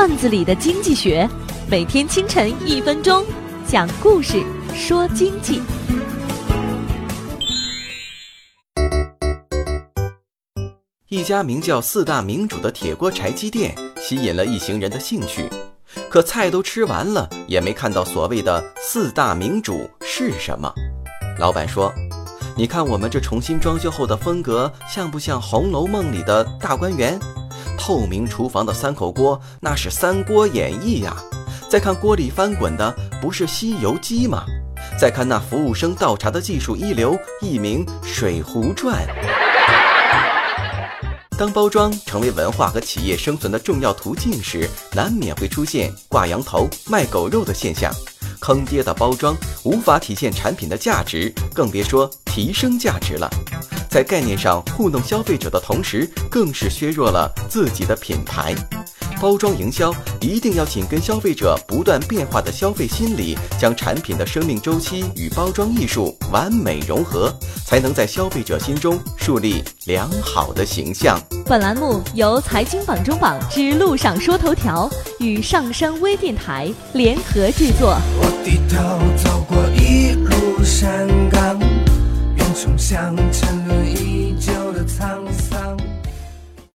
段子里的经济学，每天清晨一分钟，讲故事说经济。一家名叫“四大名主”的铁锅柴鸡店吸引了一行人的兴趣，可菜都吃完了，也没看到所谓的四大名主是什么。老板说：“你看我们这重新装修后的风格，像不像《红楼梦》里的大观园？透明厨房的三口锅，那是《三国演义》呀。再看锅里翻滚的，不是《西游记》吗？再看那服务生倒茶的技术一流，一名《水浒传》。”当包装成为文化和企业生存的重要途径时，难免会出现挂羊头卖狗肉的现象。坑爹的包装无法体现产品的价值，更别说提升价值了。在概念上糊弄消费者的同时，更是削弱了自己的品牌。包装营销一定要紧跟消费者不断变化的消费心理，将产品的生命周期与包装艺术完美融合，才能在消费者心中树立良好的形象。本栏目由财经榜中榜之路上说头条与上山微电台联合制作。我低头走过冲向沉沦一